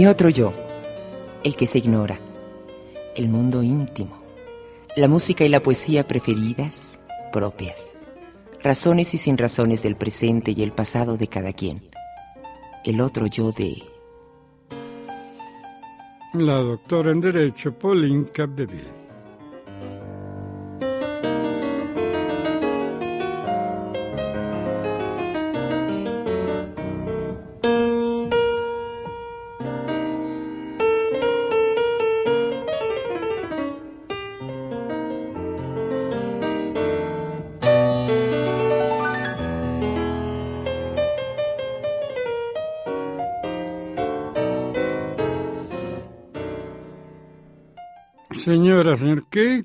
Mi otro yo, el que se ignora, el mundo íntimo, la música y la poesía preferidas, propias, razones y sin razones del presente y el pasado de cada quien, el otro yo de... La doctora en Derecho, Pauline Capdeville.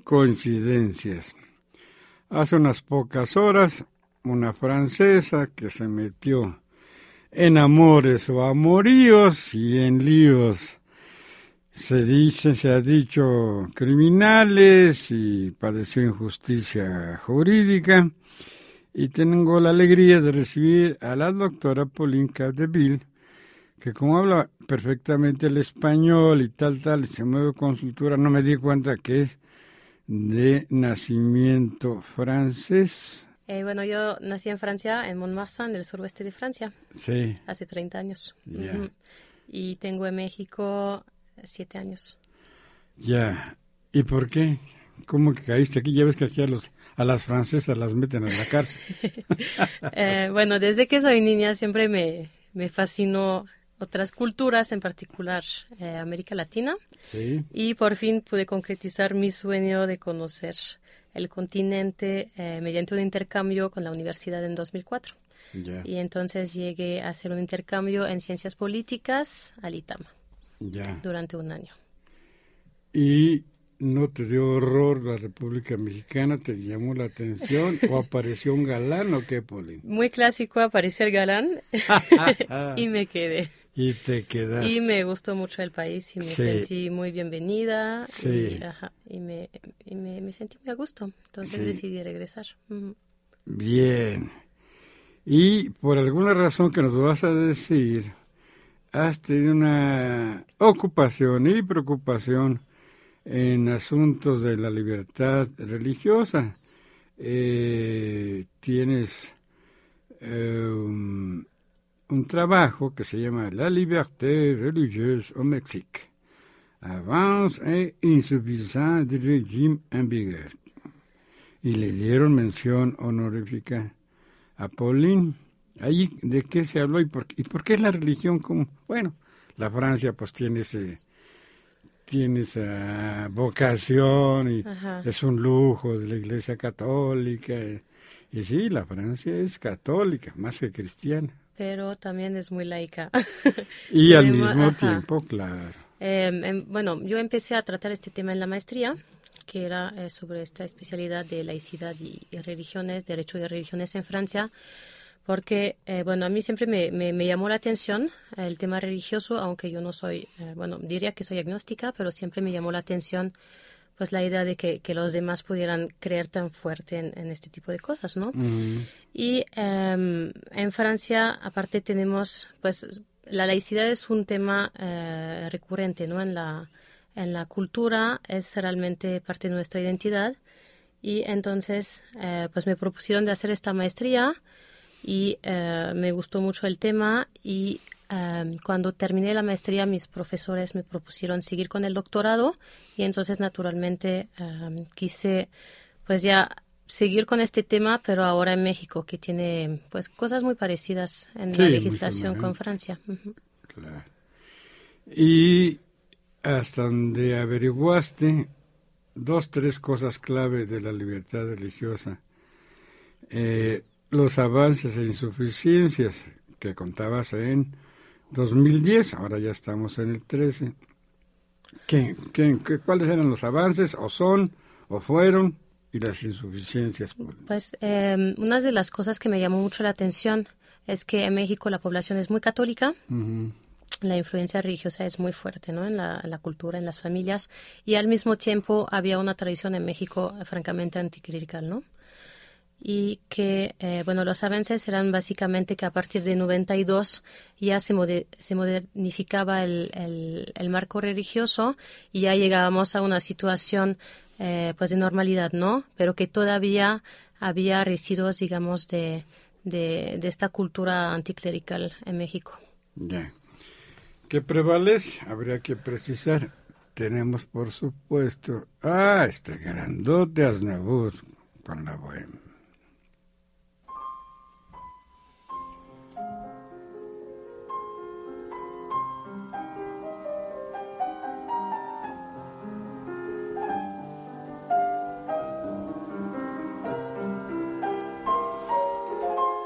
Coincidencias. Hace unas pocas horas, una francesa que se metió en amores o amoríos y en líos, se dice, se ha dicho criminales y padeció injusticia jurídica. Y tengo la alegría de recibir a la doctora Pauline Capdeville, que como habla perfectamente el español y tal, tal, se mueve con cultura, no me di cuenta que es de nacimiento francés. Eh, bueno, yo nací en Francia, en Montmartre, en el suroeste de Francia. Sí. Hace 30 años. Y tengo en México 7 años. Ya. ¿Y por qué? ¿Cómo que caíste aquí? Ya ves que aquí a, los, a las francesas las meten en la cárcel. eh, bueno, desde que soy niña siempre me, me fascinó otras culturas, en particular eh, América Latina. Sí. Y por fin pude concretizar mi sueño de conocer el continente eh, mediante un intercambio con la universidad en 2004. Y entonces llegué a hacer un intercambio en ciencias políticas al ITAMA durante un año. ¿Y no te dio horror la República Mexicana? ¿Te llamó la atención? ¿O apareció un galán o qué, Pauline? Muy clásico, apareció el galán y me quedé. Y te quedaste. Y me gustó mucho el país y me sentí muy bienvenida. Sí. Y, ajá, y, me, y me, me, sentí muy a gusto. Entonces decidí regresar. Bien. Y por alguna razón que nos vas a decir, has tenido una ocupación y preocupación en asuntos de la libertad religiosa. Eh, tienes eh, un, trabajo que se llama La liberté religieuse au Mexique, avance et insuffisance du régime en vigueur. Y le dieron mención honorífica a Pauline. Ahí, ¿de qué se habló y por, y por qué la religión como? Bueno, la Francia pues tiene ese tiene esa vocación y Ajá. es un lujo de la Iglesia Católica. Y, y sí, la Francia es católica, más que cristiana. Pero también es muy laica. Y al mismo ajá. tiempo, claro. Eh, bueno, yo empecé a tratar este tema en la maestría, que era eh, sobre esta especialidad de laicidad y, y religiones, derecho de religiones en Francia, porque, eh, bueno, a mí siempre me, me- me llamó la atención el tema religioso, aunque yo no soy, eh, bueno, diría que soy agnóstica, pero siempre me llamó la atención pues la idea de que, que los demás pudieran creer tan fuerte en, en este tipo de cosas, ¿no? Y em, en Francia, aparte, tenemos, pues, la laicidad es un tema eh, recurrente, ¿no? En la, en la cultura es realmente parte de nuestra identidad. Y entonces, eh, pues, me propusieron de hacer esta maestría y eh, me gustó mucho el tema y eh, cuando terminé la maestría mis profesores me propusieron seguir con el doctorado y entonces naturalmente quise pues ya seguir con este tema pero ahora en México que tiene pues cosas muy parecidas en Sí, la legislación con. Francia. Claro. Y hasta donde averiguaste dos, tres cosas clave de la libertad religiosa. Eh, los avances e insuficiencias que contabas en 2010, ahora ya estamos en el 13. ¿Qué, qué, qué- cuáles eran los avances o son o fueron y las insuficiencias? Pues eh, una de las cosas que me llamó mucho la atención es que en México la población es muy católica, la influencia religiosa es muy fuerte ¿no? en, la, en la cultura, en las familias, y al mismo tiempo había una tradición en México francamente anticlerical, ¿no? Y que, eh, bueno, los avances eran básicamente que a partir de 92 ya se, se modernificaba el, el, marco religioso y ya llegábamos a una situación eh, pues de normalidad, ¿no? Pero que todavía había residuos, digamos, de, de, esta cultura anticlerical en México. Ya. ¿Qué prevalece? Habría que precisar. Tenemos, por supuesto, ah, este grandote Aznavour con la bohemia.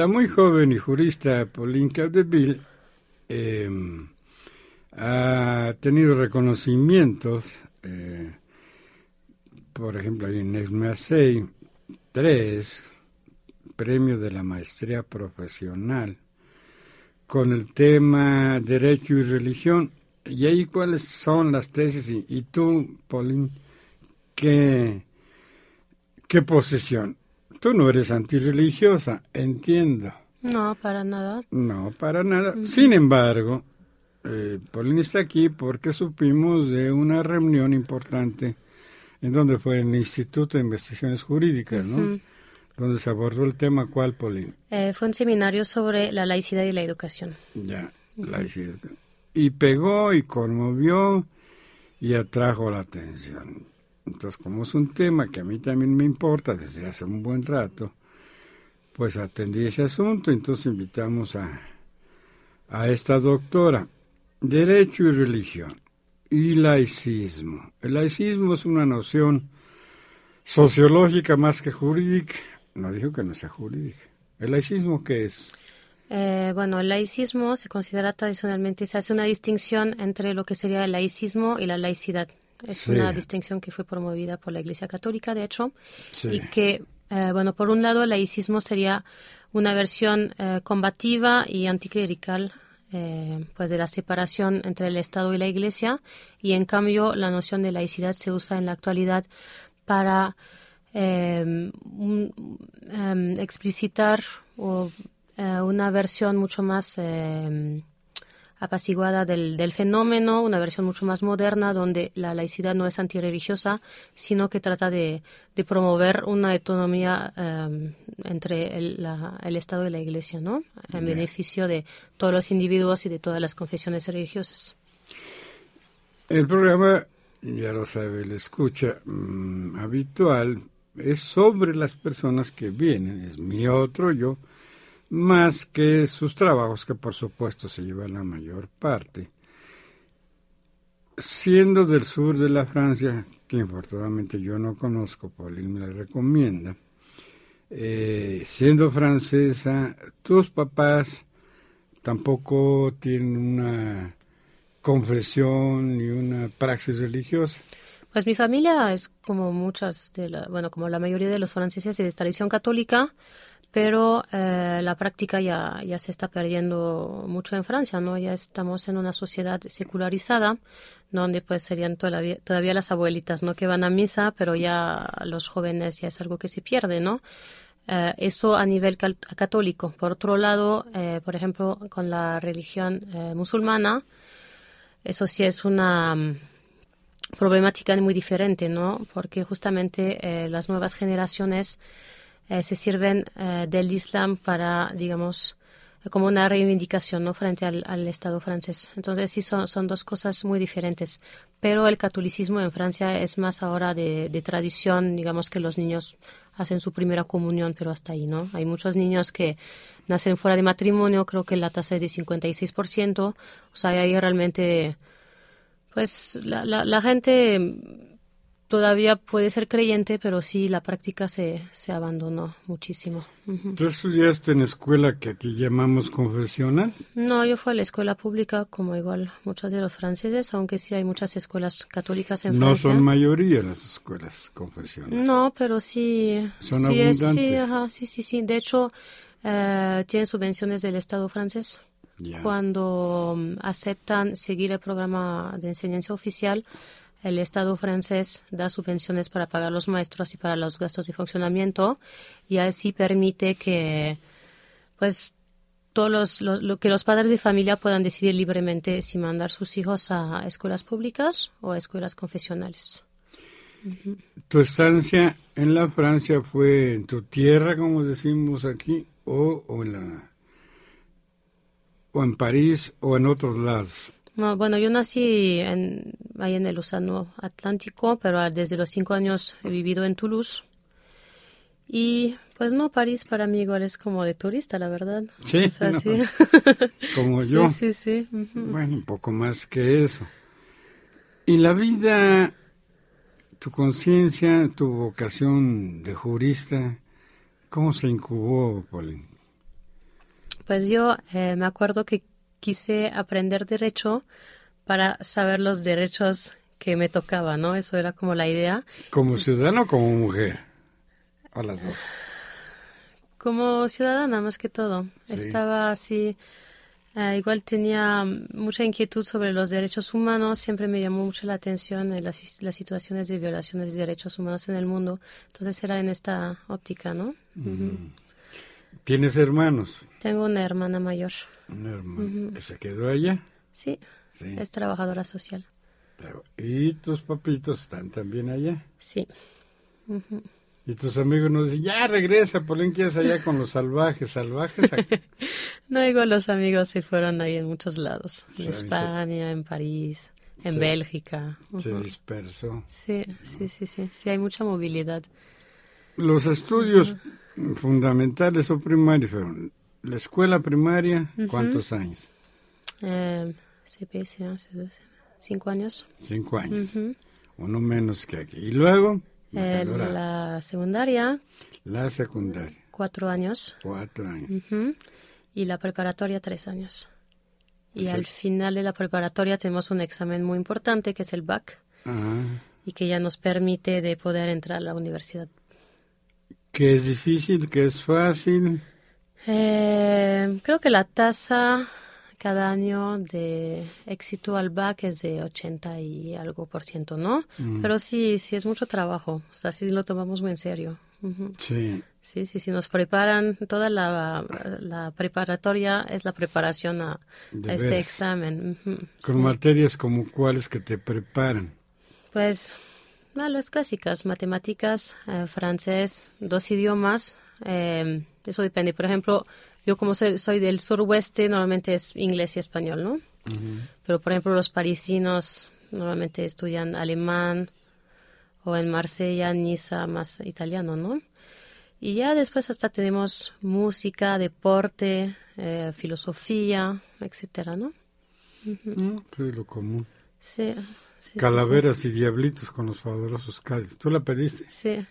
La muy joven y jurista Pauline Capdeville em, ha tenido reconocimientos, eh, por ejemplo, Inés Marseille, tres premios de la maestría profesional con el tema Derecho y Religión. ¿Y ahí cuáles son las tesis? Y, tú, Pauline, qué, qué posición. Tú no eres antirreligiosa, entiendo. No, para nada. No, para nada. Sin embargo, eh, Paulina está aquí porque supimos de una reunión importante en donde fue el Instituto de Investigaciones Jurídicas, ¿no? Donde se abordó el tema, ¿cuál, Paulina? Eh, fue un seminario sobre la laicidad y la educación. Ya, laicidad. Y pegó y conmovió y atrajo la atención. Entonces, como es un tema que a mí también me importa desde hace un buen rato, pues atendí ese asunto, entonces invitamos a, a esta doctora, Derecho y Religión y Laicismo. El laicismo es una noción sociológica más que jurídica. No dijo que no sea jurídica. ¿El laicismo qué es? Eh, bueno, el laicismo se considera tradicionalmente, se hace una distinción entre lo que sería el laicismo y la laicidad. Es una distinción que fue promovida por la Iglesia Católica, de hecho, y que, eh, bueno, por un lado, el laicismo sería una versión eh, combativa y anticlerical eh, pues de la separación entre el Estado y la Iglesia y en cambio la noción de laicidad se usa en la actualidad para em, em, explicitar una versión mucho más em, apaciguada del, del, fenómeno, una versión mucho más moderna donde la laicidad no es antirreligiosa, sino que trata de, de promover una autonomía eh, entre el, el, Estado y la Iglesia, ¿no? En beneficio de todos los individuos y de todas las confesiones religiosas. El programa, ya lo sabe, la escucha mm, habitual es sobre las personas que vienen, es mi otro yo, más que sus trabajos, que por supuesto se llevan la mayor parte. Siendo del sur de la Francia, que infortunadamente yo no conozco, Pauline me la recomienda, eh, siendo francesa, tus papás tampoco tienen una confesión ni una praxis religiosa. Pues mi familia es como muchas de la, bueno, como la mayoría de los franceses de tradición católica, pero eh, la práctica ya, ya se está perdiendo mucho en Francia, ¿no? Ya estamos en una sociedad secularizada, donde pues serían todavía, las abuelitas, ¿no? Que van a misa, pero ya los jóvenes ya es algo que se pierde, ¿no? Eh, eso a nivel católico. Por otro lado, eh, por ejemplo, con la religión musulmana, eso sí es una mm, problemática muy diferente, ¿no? Porque justamente las nuevas generaciones eh, se sirven eh, del Islam para, digamos, como una reivindicación ¿no? frente al, Estado francés. Entonces sí son, son dos cosas muy diferentes. Pero el catolicismo en Francia es más ahora de, tradición, digamos que los niños hacen su primera comunión, pero hasta ahí, ¿no? Hay muchos niños que nacen fuera de matrimonio, creo que la tasa es de 56%, o sea, ahí realmente, pues la, la gente todavía puede ser creyente, pero sí la práctica se, se abandonó muchísimo. ¿Tú estudiaste en escuela que aquí llamamos confesional? No, yo fui a la escuela pública como igual muchos de los franceses, aunque sí hay muchas escuelas católicas en Francia. No son mayoría las escuelas confesionales. No, pero sí. Son sí, abundantes. sí, sí, sí, De hecho, eh, tienen subvenciones del Estado francés. Cuando mm, aceptan seguir el programa de enseñanza oficial, el Estado francés da subvenciones para pagar los maestros y para los gastos de funcionamiento y así permite que pues todos los, lo, que los padres de familia puedan decidir libremente si mandar sus hijos a escuelas públicas o a escuelas confesionales. ¿Tu estancia en la Francia fue en tu tierra, como decimos aquí, o, o en la o en París o en otros lados? Bueno, yo nací en, ahí en el Océano Atlántico, pero desde los cinco años he vivido en Toulouse. Y pues no, París para mí igual es como de turista, la verdad. Sí, como yo. Sí, sí, sí. Bueno, un poco más que eso. Y la vida, tu conciencia, tu vocación de jurista, ¿cómo se incubó, Pauline? Pues yo eh, me acuerdo que quise aprender derecho para saber los derechos que me tocaba, ¿no? Eso era como la idea. ¿Como ciudadano o como mujer? A las dos. Como ciudadana, más que todo. Estaba así Eh, igual tenía mucha inquietud sobre los derechos humanos, siempre me llamó mucho la atención eh, las, las, situaciones de violaciones de derechos humanos en el mundo, entonces era en esta óptica, ¿no? ¿Tienes hermanos? Tengo una hermana mayor. Una hermana. ¿Se quedó allá? Sí, sí, es trabajadora social. ¿Y tus papitos están también allá? Sí. Y tus amigos nos dicen, ya regresa, es allá con los salvajes, salvajes. no digo, los amigos se fueron ahí en muchos lados, en España, en París, en Bélgica. Se dispersó. Sí, sí, sí, sí, sí, hay mucha movilidad. Los estudios fundamentales o primarios fueron la escuela primaria, ¿cuántos años? Eh, cinco años. Cinco años, uno menos que aquí. ¿Y luego? la secundaria. La secundaria. Cuatro años. Cuatro años. Y la preparatoria, tres años. Y al final de la preparatoria tenemos un examen muy importante que es el BAC. Y que ya nos permite de poder entrar a la universidad. ¿Qué es difícil? ¿Qué es fácil? Eh, creo que la tasa cada año de éxito al BAC es de 80 y algo por ciento, ¿no? Mm. Pero sí, sí es mucho trabajo, o sea, sí lo tomamos muy en serio. Sí. Sí, sí, sí, nos preparan, toda la, preparatoria es la preparación a, este examen. Con materias como cuáles que te preparan. Pues, las clásicas, matemáticas, eh, francés, dos idiomas, eh, eso depende. Por ejemplo, yo como soy, del suroeste, normalmente es inglés y español, ¿no? Pero por ejemplo los parisinos normalmente estudian alemán o en Marsella, Niza, más italiano, ¿no? Y ya después hasta tenemos música, deporte, eh, filosofía, etcétera, ¿no? Mm, lo común. Sí. Calaveras y diablitos con los fabulosos cáliz. ¿Tú la pediste? Sí.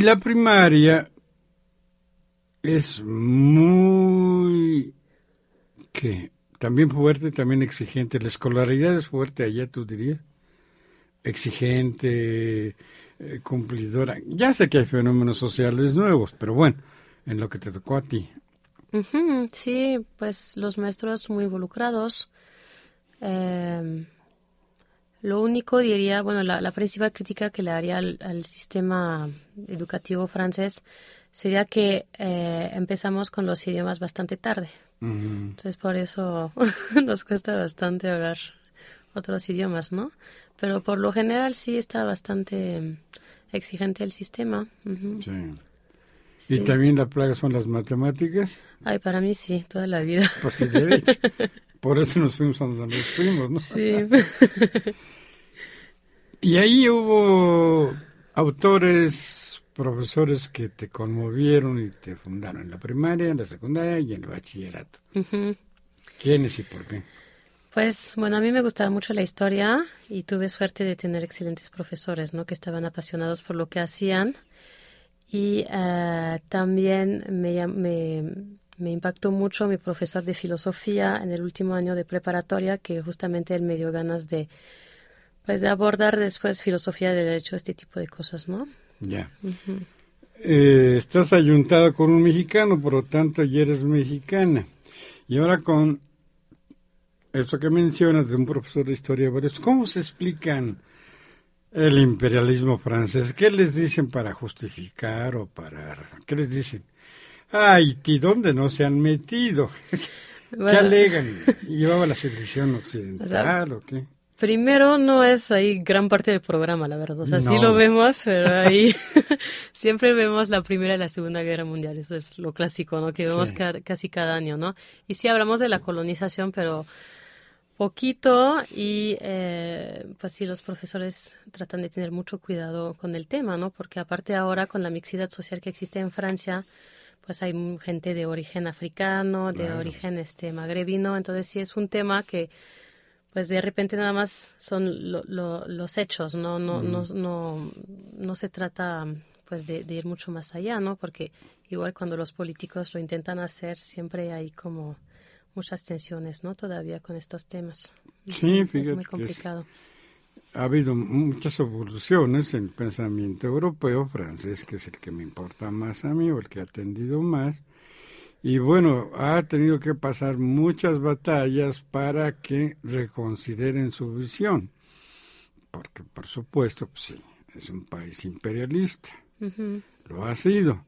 Y la primaria es muy... ¿Qué? También fuerte, también exigente. La escolaridad es fuerte allá, tú dirías. Exigente, eh, cumplidora. Ya sé que hay fenómenos sociales nuevos, pero bueno, en lo que te tocó a ti. Sí, pues los maestros muy involucrados. Em, lo único diría, bueno, la, la principal crítica que le haría al, al sistema educativo francés sería que eh, empezamos con los idiomas bastante tarde. Entonces por eso nos cuesta bastante hablar otros idiomas, ¿no? Pero por lo general sí está bastante exigente el sistema. Sí. Sí. Y también la plaga son las matemáticas. Ay, para mí sí, toda la vida. Pues sí, derecho. Por eso nos fuimos a donde nos fuimos, ¿no? Sí. Y ahí hubo autores, profesores que te conmovieron y te fundaron en la primaria, en la secundaria y en el bachillerato. ¿Quiénes y por qué? Pues bueno, a mí me gustaba mucho la historia y tuve suerte de tener excelentes profesores, ¿no? Que estaban apasionados por lo que hacían y eh, también me, me, me impactó mucho mi profesor de filosofía en el último año de preparatoria, que justamente él me dio ganas de, pues, de abordar después filosofía del derecho, este tipo de cosas, ¿no? Ya. Eh, estás ayuntado con un mexicano, por lo tanto ya eres mexicana. Y ahora con esto que mencionas de un profesor de historia, ¿cómo se explican el imperialismo francés? ¿Qué les dicen para justificar o para... ¿Qué les dicen? Ay, ¿y dónde no se han metido? ¿Qué alegan? ¿Llevaba la civilización occidental o qué? Primero, no es ahí gran parte del programa, la verdad. O sea, sí No. lo vemos, pero ahí siempre vemos la Primera y la Segunda Guerra Mundial. Eso es lo clásico, ¿no? Que vemos Sí. ca- casi cada año, ¿no? Y sí hablamos de la colonización, pero poquito y eh, pues sí los profesores tratan de tener mucho cuidado con el tema, ¿no? Porque aparte ahora con la mixidad social que existe en Francia, pues hay gente de origen africano, de Claro. origen este magrebino, entonces sí es un tema que pues de repente nada más son lo- lo- los hechos, no no, no no no se trata pues de, de ir mucho más allá, ¿no? Porque igual cuando los políticos lo intentan hacer siempre hay como muchas tensiones, ¿no? Todavía con estos temas. Sí, es fíjate muy que es- complicado. Ha habido muchas evoluciones en el pensamiento europeo, francés, que es el que me importa más a mí o el que ha atendido más. Y bueno, ha tenido que pasar muchas batallas para que reconsideren su visión. Porque, por supuesto, pues sí, es un país imperialista. Lo ha sido.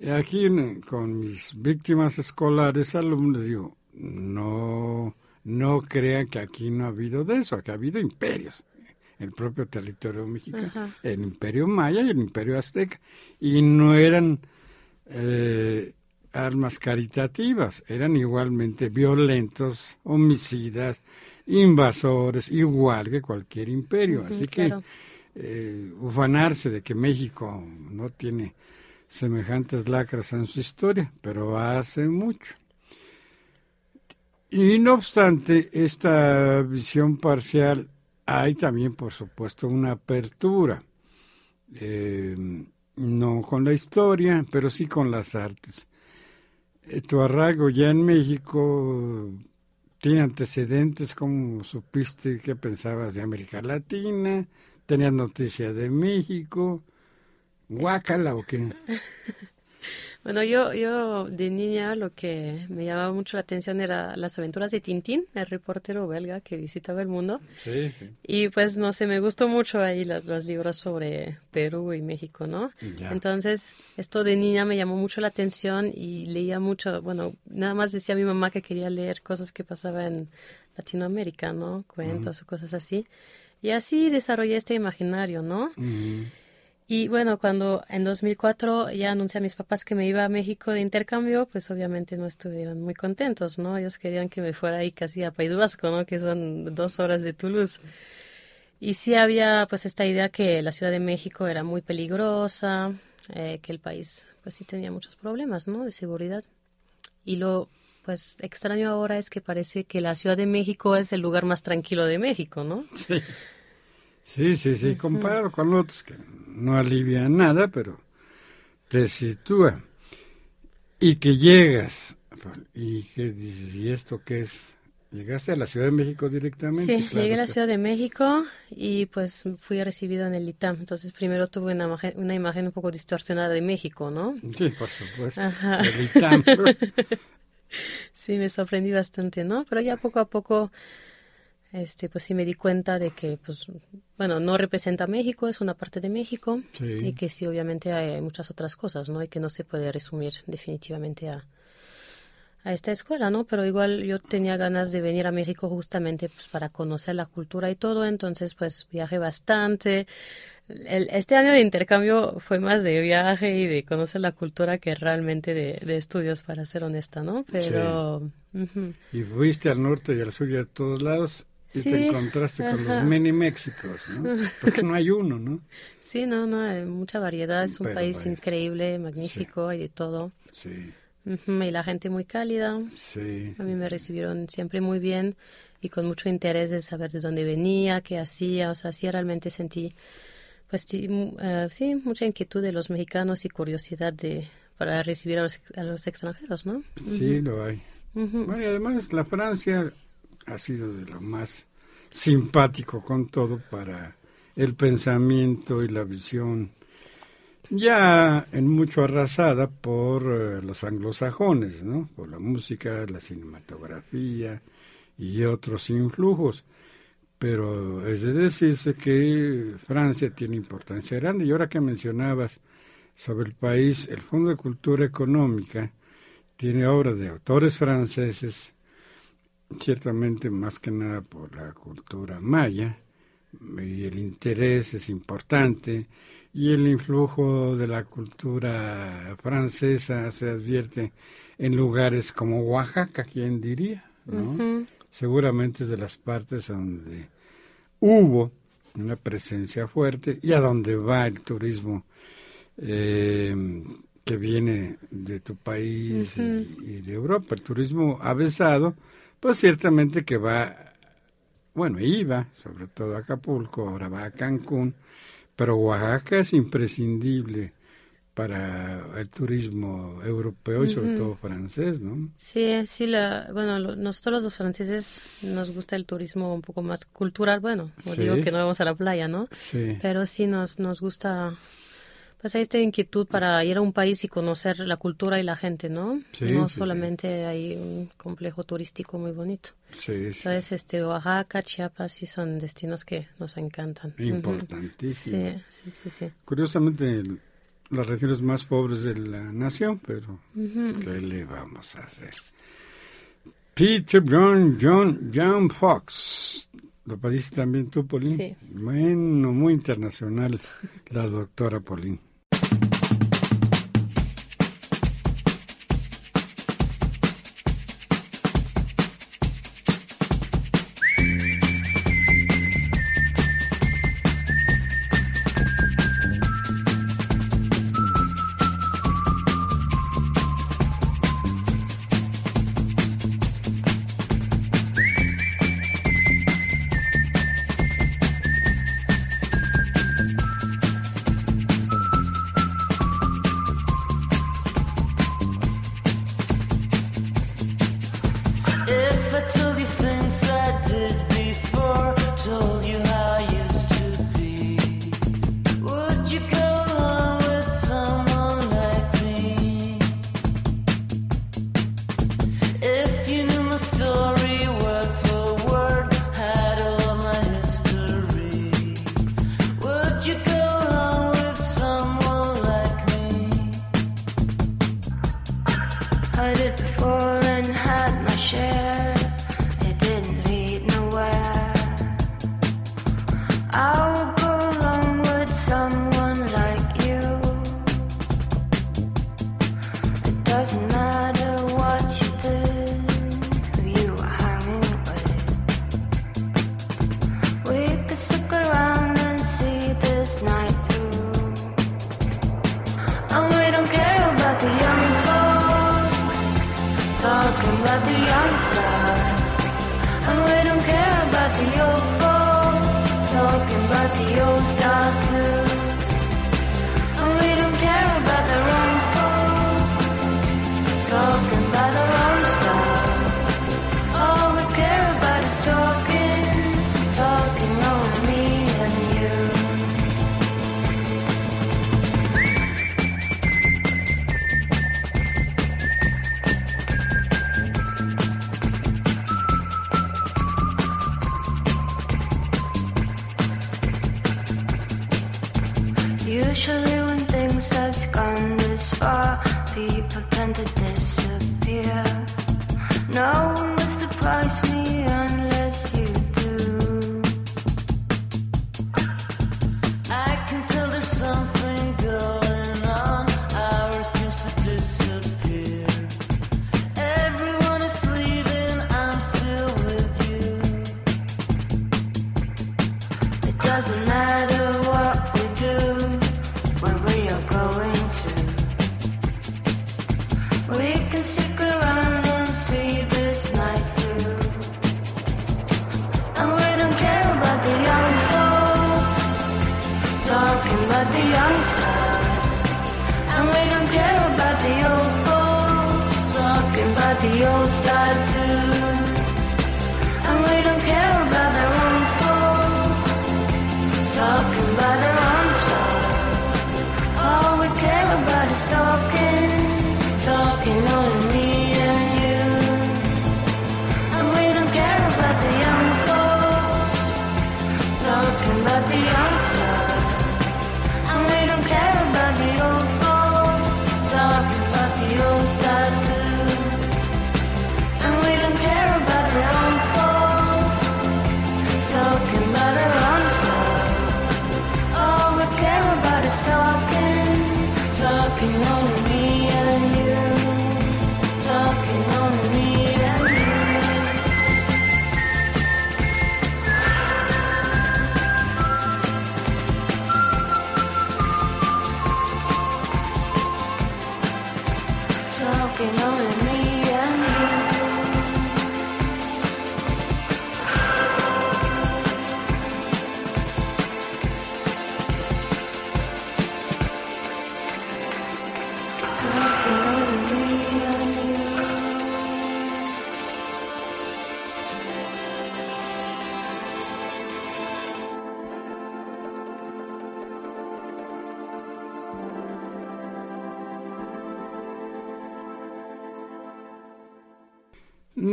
Y aquí con mis víctimas escolares, alumnos, digo, no, no crean que aquí no ha habido de eso, que ha habido imperios. El propio territorio mexicano, Ajá. el imperio maya y el imperio azteca. Y no eran eh, armas caritativas, eran igualmente violentos, homicidas, invasores, igual que cualquier imperio. Así que eh, ufanarse de que México no tiene semejantes lacras en su historia, pero hace mucho. Y no obstante esta visión parcial, hay también, por supuesto, una apertura. Eh, no con la historia, pero sí con las artes. Tu arraigo ya en México tiene antecedentes, ¿cómo supiste qué pensabas de América Latina? ¿Tenías noticia de México? ¿Guácala o qué? Bueno, yo, yo de niña lo que me llamaba mucho la atención era las aventuras de Tintín, el reportero belga que visitaba el mundo. Sí. Y pues no sé, me gustó mucho ahí los, los libros sobre Perú y México, ¿no? Ya. Entonces, esto de niña me llamó mucho la atención y leía mucho, bueno, nada más decía a mi mamá que quería leer cosas que pasaban en Latinoamérica, ¿no? Cuentos o cosas así. Y así desarrollé este imaginario, ¿no? Y bueno, cuando en 2004 ya anuncié a mis papás que me iba a México de intercambio, pues obviamente no estuvieron muy contentos, ¿no? Ellos querían que me fuera ahí casi a País Vasco, ¿no? Que son dos horas de Toulouse. Y sí había pues esta idea que la Ciudad de México era muy peligrosa, eh, que el país pues sí tenía muchos problemas, ¿no? De seguridad. Y lo pues extraño ahora es que parece que la Ciudad de México es el lugar más tranquilo de México, ¿no? Sí, sí, sí, comparado con otros que no alivian nada, pero te sitúa. Y que llegas, y que dices, ¿y esto qué es? ¿Llegaste a la Ciudad de México directamente? Sí, Claro, llegué a la. Ciudad de México y pues fui recibido en el ITAM. Entonces primero tuve una imagen, una imagen un poco distorsionada de México, ¿no? Sí, por supuesto. Ajá. El ITAM. Sí, me sorprendí bastante, ¿no? Pero ya poco a poco, este, pues sí me di cuenta de que, pues, bueno, no representa a México, es una parte de México Sí. y que sí, obviamente hay muchas otras cosas, ¿no? Y que no se puede resumir definitivamente a, a esta escuela, ¿no? Pero igual yo tenía ganas de venir a México justamente pues para conocer la cultura y todo, entonces pues viajé bastante. El- este año de intercambio fue más de viaje y de conocer la cultura que realmente de, de estudios, para ser honesta, ¿no? Pero y fuiste al norte y al sur y a todos lados y Sí, te encontraste con los mini Méxicos, ¿no? Porque no hay uno, ¿no? sí, no, no, hay mucha variedad, es un Pero país bueno, increíble, magnífico, hay de todo. Sí, Y la gente muy cálida. sí. A mí me recibieron siempre muy bien y con mucho interés de saber de dónde venía, qué hacía. O sea, sí realmente sentí, pues sí, eh, sí, mucha inquietud de los mexicanos y curiosidad de para recibir a los, a los extranjeros, ¿no? Sí, lo hay. Ujú. Bueno, y además la Francia ha sido de lo más simpático con todo para el pensamiento y la visión, ya en mucho arrasada por eh, los anglosajones, ¿no? Por la música, la cinematografía y otros influjos. Pero es de decirse que Francia tiene importancia grande. Y ahora que mencionabas sobre el país, el Fondo de Cultura Económica tiene obras de autores franceses, ciertamente más que nada por la cultura maya, y el interés es importante, y el influjo de la cultura francesa se advierte en lugares como Oaxaca, ¿quién diría? ¿no? Seguramente es de las partes donde hubo una presencia fuerte y a donde va el turismo eh, que viene de tu país y- y, de Europa. El turismo avesado, pues ciertamente que va, bueno, iba, sobre todo a Acapulco, ahora va a Cancún, pero Oaxaca es imprescindible para el turismo europeo y sobre todo francés, ¿no? Sí, sí, la, bueno, lo- nosotros los franceses nos gusta el turismo un poco más cultural, bueno, no Sí. digo que no vamos a la playa, ¿no? Sí. Pero sí nos, nos gusta, pues hay esta inquietud para ir a un país y conocer la cultura y la gente, ¿no? Sí, no sí, sí. solamente hay un complejo turístico muy bonito. Sí, Entonces, este, Oaxaca, Chiapas sí son destinos que nos encantan. Importantísimo. Sí, sí, sí, sí. Curiosamente, las regiones más pobres de la nación, pero ¿qué le vamos a hacer? Peter John John John Fox. ¿Lo pediste también tú, Polín? Sí. Bueno, muy internacional la doctora Polín. Surprise me unless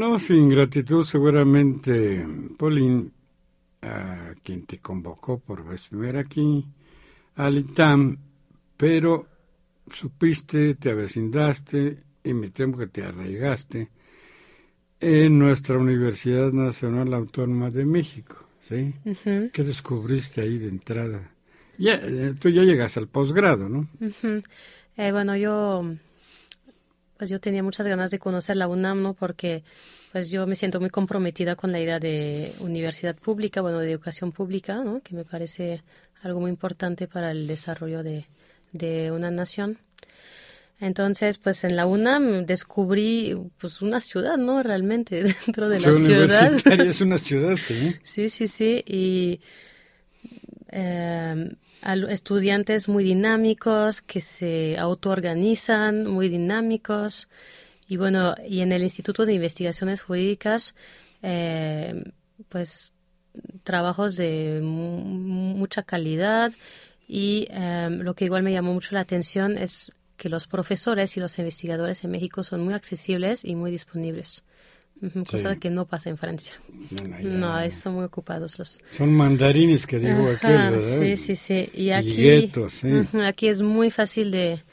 No sin gratitud seguramente, Pauline, a quien te convocó por vez primera aquí, al ITAM, pero supiste, te avecindaste y me temo que te arraigaste en nuestra Universidad Nacional Autónoma de México, ¿sí? ¿Qué descubriste ahí de entrada? Ya, eh, tú ya llegas al posgrado, ¿no? Ujú. Eh, bueno, yo pues yo tenía muchas ganas de conocer la UNAM, ¿no? Porque pues yo me siento muy comprometida con la idea de universidad pública, bueno, de educación pública, ¿no? Que me parece algo muy importante para el desarrollo de, de una nación. Entonces, pues en la UNAM descubrí pues una ciudad, ¿no? Realmente dentro de la Ciudad es una ciudad, sí. Sí, sí, sí. Y eh, estudiantes muy dinámicos que se autoorganizan, muy dinámicos. Y bueno, y en el Instituto de Investigaciones Jurídicas, eh, pues trabajos de mu- mucha calidad y eh, lo que igual me llamó mucho la atención es que los profesores y los investigadores en México son muy accesibles y muy disponibles, cosa Sí. que no pasa en Francia. No, no, ya. No, son muy ocupados los, Son mandarines que digo Ajá, aquel, ¿verdad? Sí, sí, sí. Y aquí, guetos, aquí es muy fácil de,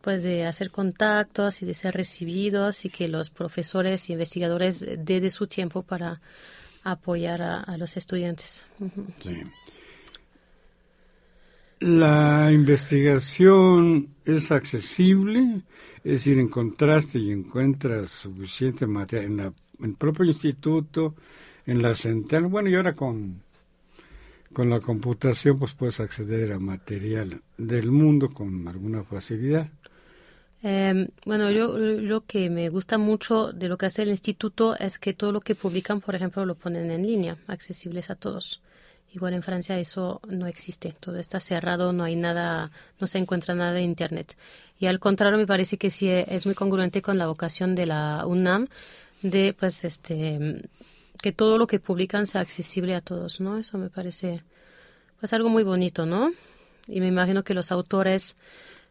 pues de hacer contactos y de ser recibidos y que los profesores y investigadores den de su tiempo para apoyar a, los estudiantes. La investigación es accesible, es decir, encontraste y encuentras suficiente material en, la, el propio instituto, en la central, bueno, y ahora con, con la computación pues puedes acceder a material del mundo con alguna facilidad. Eh, bueno, yo lo que me gusta mucho de lo que hace el instituto es que todo lo que publican, por ejemplo, lo ponen en línea, accesibles a todos. Igual en Francia eso no existe, todo está cerrado, no hay nada, no se encuentra nada de internet. Y al contrario, me parece que sí es muy congruente con la vocación de la UNAM de, pues, este, que todo lo que publican sea accesible a todos, ¿no? Eso me parece, pues, algo muy bonito, ¿no? Y me imagino que los autores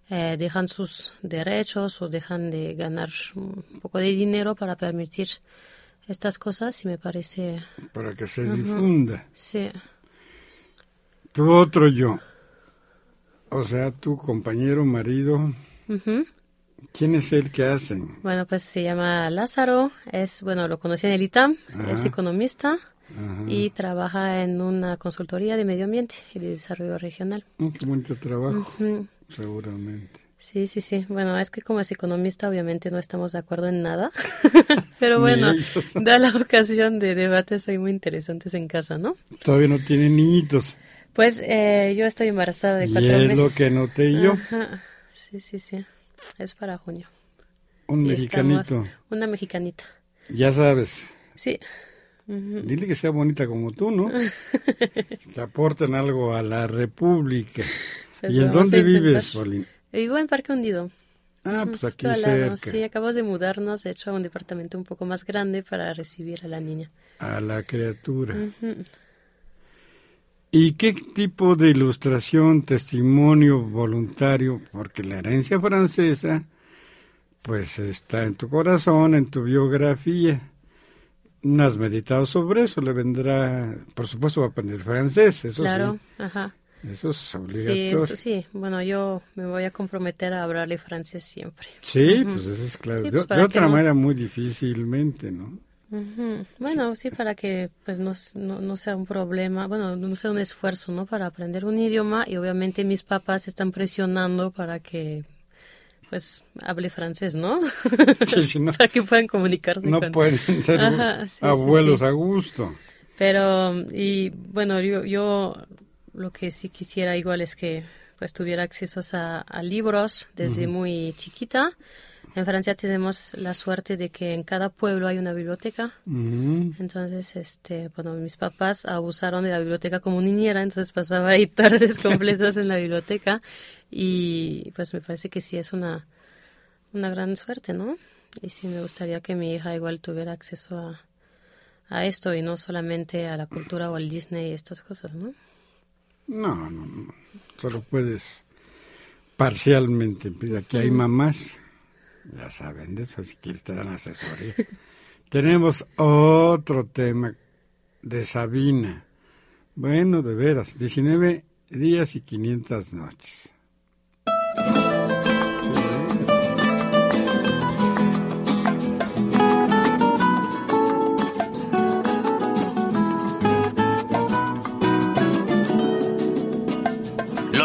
eh, dejan sus derechos o dejan de ganar un poco de dinero para permitir estas cosas y me parece, para que se difunda. sí. Tu otro yo, o sea, tu compañero, marido. ¿quién es el que hacen? Bueno, pues se llama Lázaro, es, bueno, lo conocí en el ITAM, es economista Ajá. y trabaja en una consultoría de medio ambiente y de desarrollo regional. Mm, Qué bonito trabajo. Seguramente. Sí, sí, sí. Bueno, es que como es economista, obviamente no estamos de acuerdo en nada, pero bueno, da la ocasión de debates ahí muy interesantes en casa, ¿no? Todavía no tiene niñitos. Pues eh, yo estoy embarazada de Y cuatro es meses. lo que noté yo, Ajá. Sí, sí, sí. Es para junio. un Y mexicanito. estamos- Una mexicanita. Ya sabes, Sí. Dile que sea bonita como tú, ¿no? que aporten algo a la República. Pues ¿Y en dónde vives, Paulín? Vivo en Parque Hundido. Ah, pues aquí cerca, Sí, acabamos de mudarnos, de hecho, a un departamento un poco más grande para recibir a la niña. a la criatura. ¿Y qué tipo de ilustración, testimonio voluntario? Porque la herencia francesa, pues está en tu corazón, en tu biografía. ¿No has meditado sobre eso? Le vendrá, por supuesto, va a aprender francés, eso Claro, ajá. Eso es Sí, obligatorio. eso sí. Bueno, yo me voy a comprometer a hablarle francés siempre. Sí, pues eso es claro. Sí, de, pues, de otra no- manera, muy difícilmente, ¿no? Bueno, sí, para que pues no, no, no sea un problema, bueno, no sea un esfuerzo, ¿no? Para aprender un idioma y obviamente mis papás están presionando para que pues hable francés, ¿no? Sí, sí, no, para que puedan comunicarse no con- pueden ser Ajá, abuelos a gusto. Pero, y bueno, yo, yo lo que sí quisiera igual es que pues tuviera acceso a, a libros desde muy chiquita. En Francia tenemos la suerte de que en cada pueblo hay una biblioteca. Entonces, este, bueno, mis papás abusaron de la biblioteca como niñera, entonces pasaba ahí tardes completas en la biblioteca y pues me parece que sí es una, una gran suerte, ¿no? Y sí me gustaría que mi hija igual tuviera acceso a, a esto y no solamente a la cultura o al Disney y estas cosas, ¿no? No, no, no. Solo puedes parcialmente. Aquí hay mamás, ya saben de eso, si quieres te dan asesoría. Tenemos otro tema de Sabina. Bueno, de veras, 19 días y 500 noches.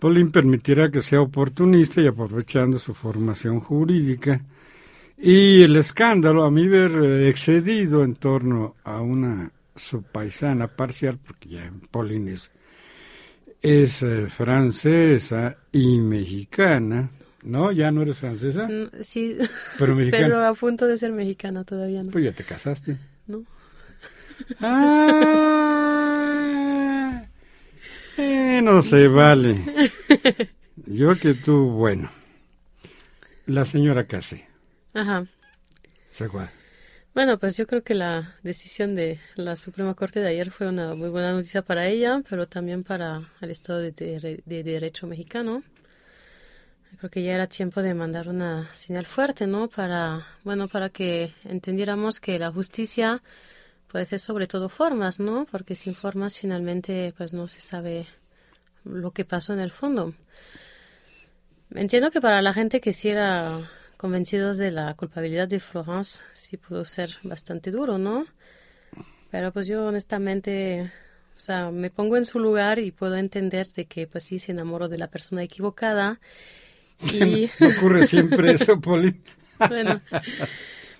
a permitirá que sea oportunista y aprovechando su formación jurídica. Y el escándalo a mí ver excedido en torno a una subpaisana parcial, porque ya Pauline es, es, eh, francesa y mexicana, ¿no? Ya no eres francesa, Mm, Sí, pero mexicana. pero a punto de ser mexicana todavía no. Pues ya te casaste. No. Ah, eh, no se vale. Yo que tú, bueno. La señora Case, Ajá. ¿se acuerda? Bueno, pues yo creo que la decisión de la Suprema Corte de ayer fue una muy buena noticia para ella, pero también para el Estado de, de- de Derecho mexicano. Creo que ya era tiempo de mandar una señal fuerte, ¿no? Para, bueno, para que entendiéramos que la justicia, pues es sobre todo formas, ¿no? Porque sin formas finalmente, pues no se sabe lo que pasó en el fondo. Entiendo que para la gente que sí era convencidos de la culpabilidad de Florence, sí pudo ser bastante duro, ¿no? Pero pues yo honestamente, o sea, me pongo en su lugar y puedo entender de que pues sí se enamoró de la persona equivocada y No ocurre siempre eso, Poli. bueno,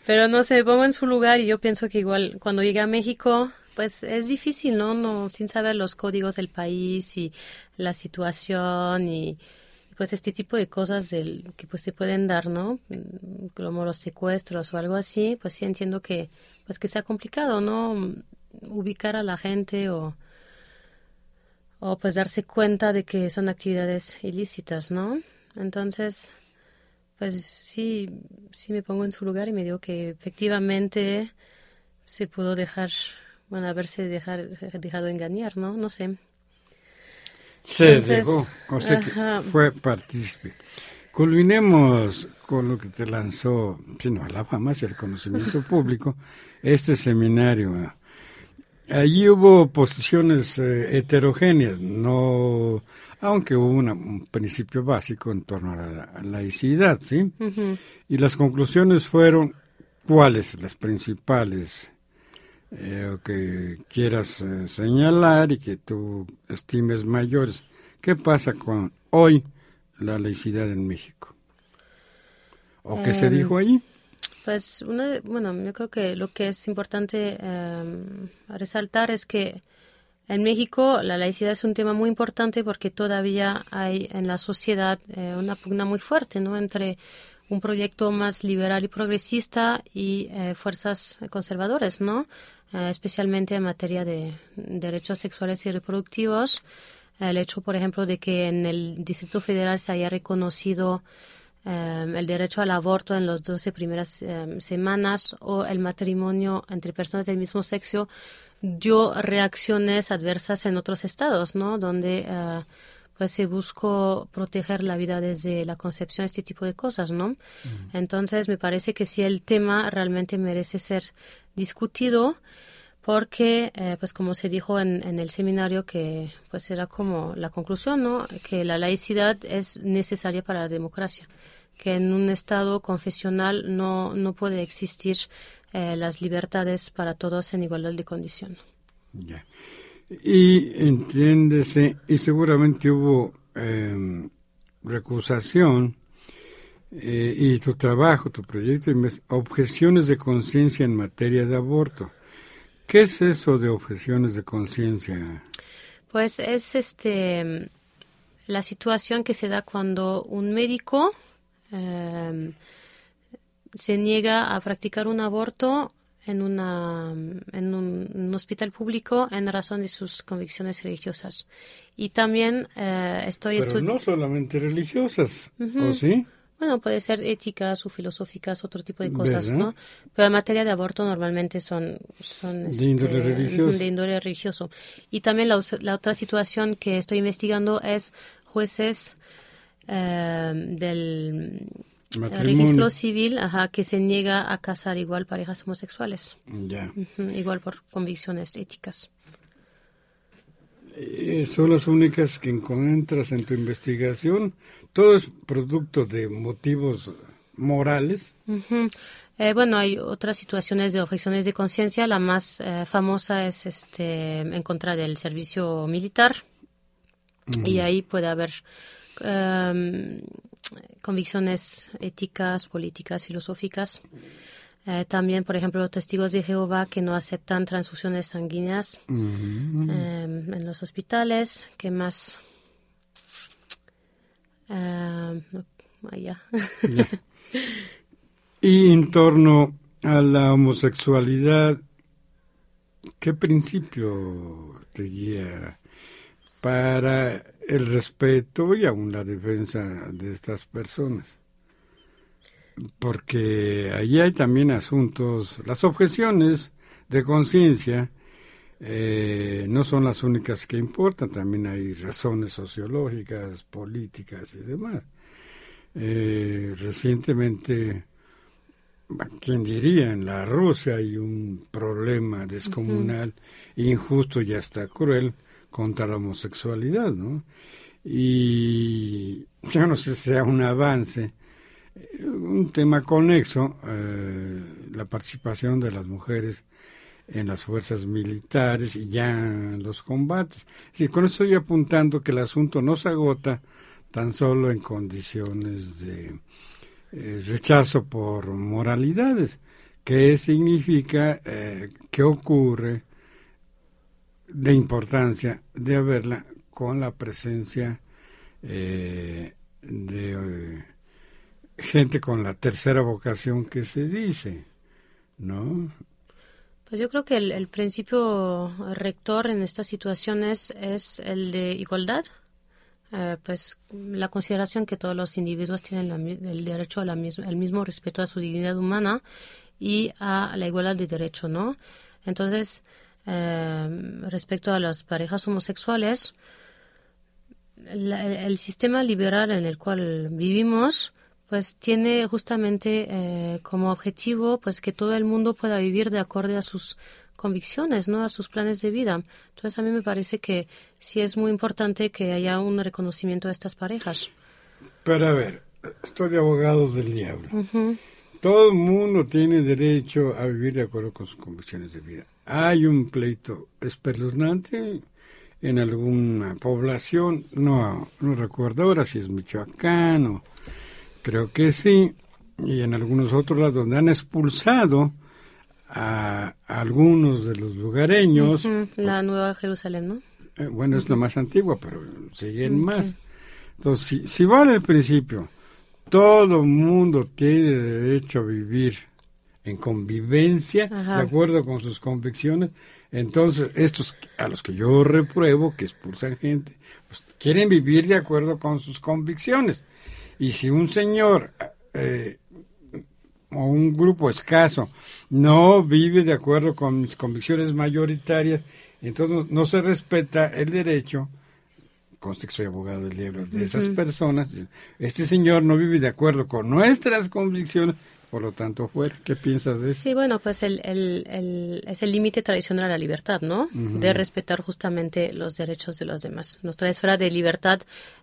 pero no sé, pongo en su lugar y yo pienso que igual cuando llegue a México, pues es difícil, ¿no? No, sin saber los códigos del país y la situación y pues este tipo de cosas del, que pues se pueden dar, ¿no? Como los secuestros o algo así, pues sí entiendo que pues que sea complicado, ¿no? Ubicar a la gente o o pues darse cuenta de que son actividades ilícitas, ¿no? Entonces, pues sí, sí me pongo en su lugar y me digo que efectivamente se pudo dejar, bueno, haberse dejar, dejado engañar, ¿no? No sé. Se Entonces, dejó, o sea que fue partícipe. Culminemos con lo que te lanzó, sino a la fama, hacia el conocimiento público, este seminario. Allí hubo posiciones eh, heterogéneas, no, aunque hubo una- un principio básico en torno a la, a la laicidad, ¿sí? Y las conclusiones fueron, ¿cuáles las principales eh, que quieras eh, señalar y que tú estimes mayores? ¿Qué pasa con hoy la laicidad en México? ¿O qué se Em, dijo allí? Pues, una, bueno, yo creo que lo que es importante eh, resaltar es que en México la laicidad es un tema muy importante porque todavía hay en la sociedad eh, una pugna muy fuerte, ¿no? Entre un proyecto más liberal y progresista y eh, fuerzas conservadoras, ¿no? Eh, especialmente en materia de derechos sexuales y reproductivos. El hecho, por ejemplo, de que en el Distrito Federal se haya reconocido eh, el derecho al aborto en las 12 primeras eh, semanas o el matrimonio entre personas del mismo sexo dio reacciones adversas en otros estados, ¿no? Donde eh, pues se buscó proteger la vida desde la concepción, este tipo de cosas, ¿no? Entonces me parece que sí el tema realmente merece ser discutido porque, eh, pues como se dijo en, en el seminario, que pues era como la conclusión, ¿no? Que la laicidad es necesaria para la democracia, que en un Estado confesional no, no puede existir eh, las libertades para todos en igualdad de condición. Ya. Y entiéndese, y seguramente hubo eh, recusación eh, y tu trabajo, tu proyecto, objeciones de conciencia en materia de aborto. ¿Qué es eso de objeciones de conciencia? Pues es este la situación que se da cuando un médico eh, se niega a practicar un aborto en, una, en un, un hospital público en razón de sus convicciones religiosas. Y también eh, estoy Pero no solamente religiosas, ¿o sí? Bueno, puede ser éticas o filosóficas, otro tipo de cosas, ¿Verdad? ¿no? Pero en materia de aborto normalmente son... son De índole este, religioso. De índole religioso. Y también la, la otra situación que estoy investigando es jueces eh, del eh, Matrimonio. registro civil ajá, que se niega a casar igual parejas homosexuales, Ya. Igual por convicciones éticas. Eh, son las únicas que encuentras en tu investigación. Todo es producto de motivos morales. Eh, bueno, hay otras situaciones de objeciones de conciencia. La más eh, famosa es este en contra del servicio militar. Y ahí puede haber em, convicciones éticas, políticas, filosóficas. Eh, también, por ejemplo, los testigos de Jehová que no aceptan transfusiones sanguíneas em, en los hospitales. ¿Qué más? Em, no, ah, ya. Y en torno a la homosexualidad, ¿qué principio te guía para el respeto y aún la defensa de estas personas? Porque allí hay también asuntos, las objeciones de conciencia eh, no son las únicas que importan, también hay razones sociológicas, políticas y demás. Eh, recientemente, ¿quién diría? En la Rusia hay un problema descomunal, injusto y hasta cruel contra la homosexualidad, ¿no? Y yo no sé si sea un avance, un tema conexo, eh, la participación de las mujeres en las fuerzas militares y ya en los combates. Y con eso estoy apuntando que el asunto no se agota tan solo en condiciones de eh, rechazo por moralidades. ¿Qué significa? Eh, ¿Qué ocurre de importancia de haberla con la presencia eh, de eh, gente con la tercera vocación que se dice, ¿no? Pues yo creo que el, el principio rector en estas situaciones es el de igualdad, eh, pues la consideración que todos los individuos tienen la el derecho al mismo respeto a su dignidad humana y a la igualdad de derecho, ¿no? Entonces, eh, respecto a las parejas homosexuales, la- el, el sistema liberal en el cual vivimos pues tiene justamente eh, como objetivo pues que todo el mundo pueda vivir de acuerdo a sus convicciones, ¿no? A sus planes de vida. Entonces a mí me parece que sí es muy importante que haya un reconocimiento a estas parejas. Pero a ver, estoy de abogado del diablo. Todo el mundo tiene derecho a vivir de acuerdo con sus convicciones de vida. Hay un pleito espeluznante en alguna población, no, no recuerdo ahora si es Michoacán o creo que sí, y en algunos otros lados donde han expulsado a, a algunos de los lugareños. La Nueva Jerusalén, ¿no? Eh, bueno, es la más antigua, pero siguen más. Entonces, si, si vale el principio, todo mundo tiene derecho a vivir en convivencia, Ajá. de acuerdo con sus convicciones, entonces estos a los que yo repruebo, que expulsan gente, pues quieren vivir de acuerdo con sus convicciones. Y si un señor eh, o un grupo escaso no vive de acuerdo con mis convicciones mayoritarias, entonces no, se respeta el derecho, conste que soy abogado del diablo, de esas personas. Este señor no vive de acuerdo con nuestras convicciones, por lo tanto fuera. ¿Qué piensas de eso? Sí, bueno, pues el, el, el- es el límite tradicional a la libertad, ¿no? De respetar justamente los derechos de los demás. Nuestra esfera de libertad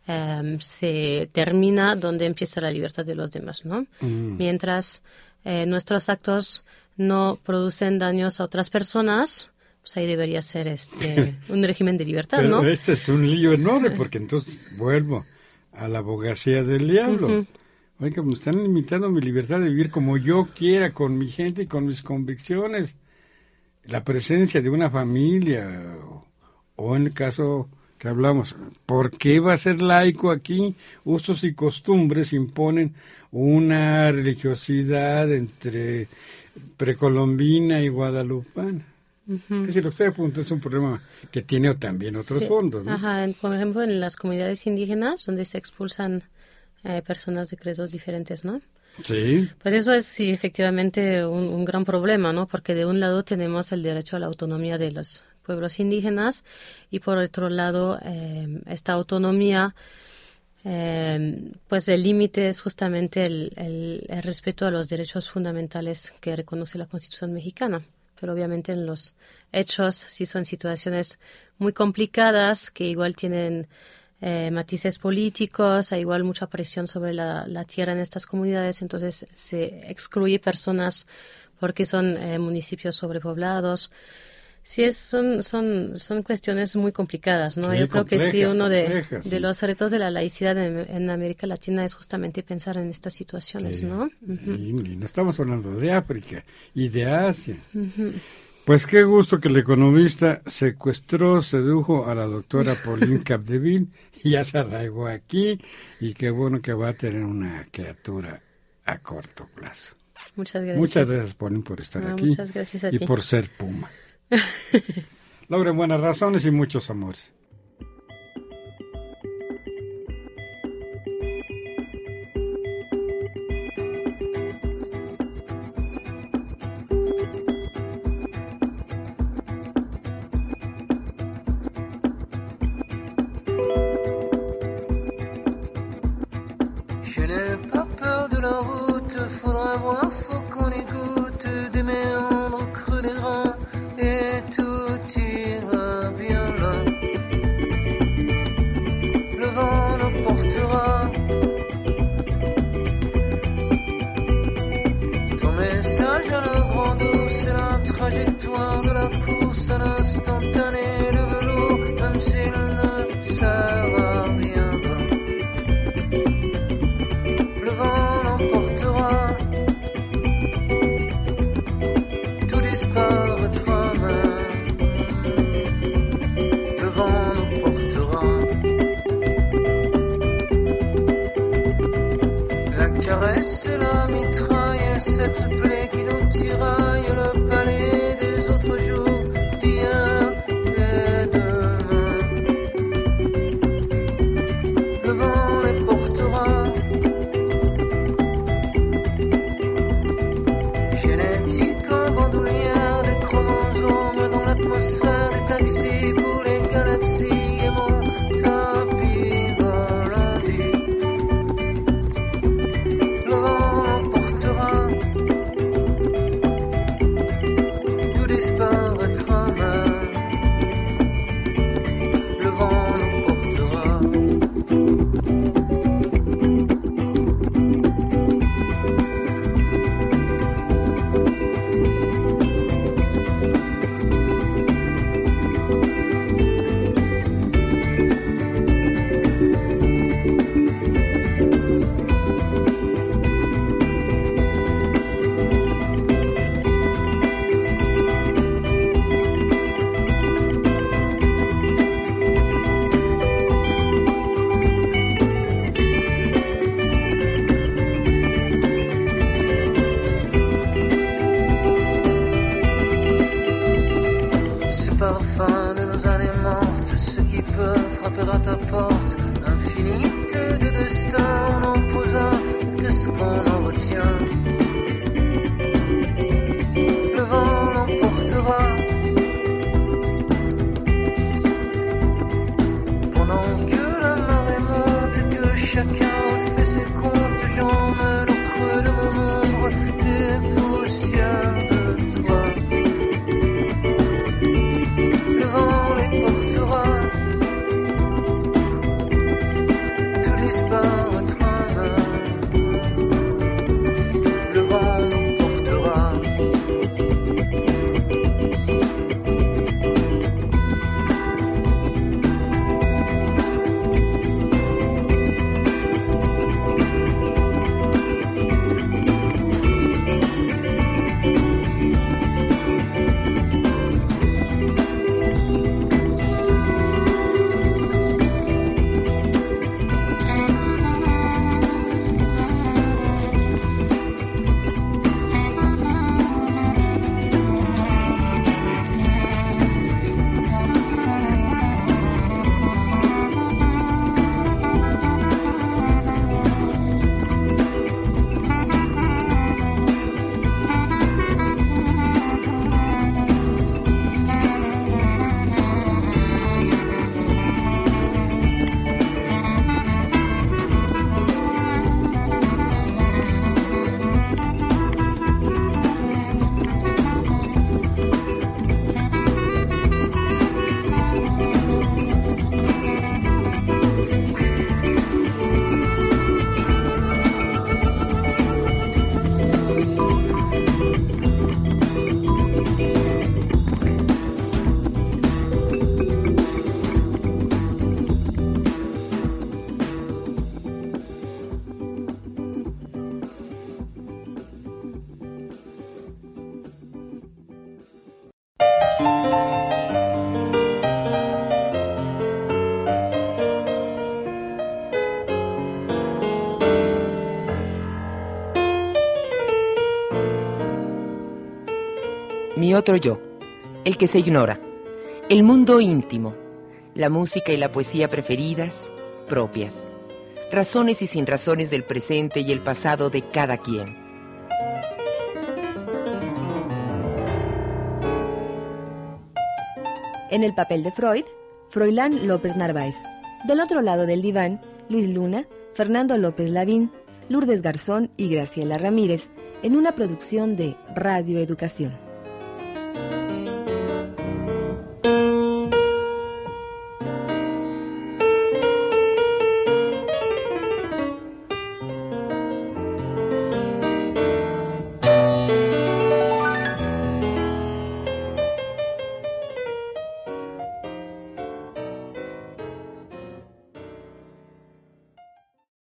eh, se termina donde empieza la libertad de los demás, ¿no? Mientras eh, nuestros actos no producen daños a otras personas, pues ahí debería ser este un régimen de libertad, Pero ¿no? este es un lío enorme, porque entonces vuelvo a la abogacía del diablo. Oiga, me están limitando mi libertad de vivir como yo quiera, con mi gente y con mis convicciones. La presencia de una familia, o, o en el caso que hablamos, ¿por qué va a ser laico aquí? Usos y costumbres imponen una religiosidad entre precolombina y guadalupana. Es decir, lo que usted apunta es un problema que tiene también otros Sí. fondos, ¿no? Ajá, por ejemplo, en las comunidades indígenas, donde se expulsan eh, personas de credos diferentes, ¿no? Sí. Pues eso es sí, efectivamente un, un gran problema, ¿no? Porque de un lado tenemos el derecho a la autonomía de los pueblos indígenas y por otro lado eh, esta autonomía, eh, pues el límite es justamente el, el- el respeto a los derechos fundamentales que reconoce la Constitución mexicana. Pero obviamente en los hechos sí son situaciones muy complicadas que igual tienen eh, matices políticos, hay igual mucha presión sobre la, la tierra en estas comunidades, entonces se excluye personas porque son eh, municipios sobrepoblados. Sí, es, son, son, son cuestiones muy complicadas, ¿no? Sí, Yo creo que sí, uno de, de los retos de la laicidad en, en América Latina es justamente pensar en estas situaciones, Sí. ¿no? y, y no estamos hablando de África y de Asia. Pues qué gusto que el economista secuestró, sedujo a la doctora Pauline Capdeville y ya se arraigó aquí y qué bueno que va a tener una criatura a corto plazo. Muchas gracias. Muchas gracias, Pauline, por estar No, aquí muchas gracias a y ti. por ser Puma. Logren buenas razones y muchos amores. Otro yo, el que se ignora, el mundo íntimo, la música y la poesía preferidas, propias, razones y sin razones del presente y el pasado de cada quien. En el papel de Freud, Froilán López Narváez. Del otro lado del diván, Luis Luna, Fernando López Lavín, Lourdes Garzón y Graciela Ramírez, en una producción de Radio Educación.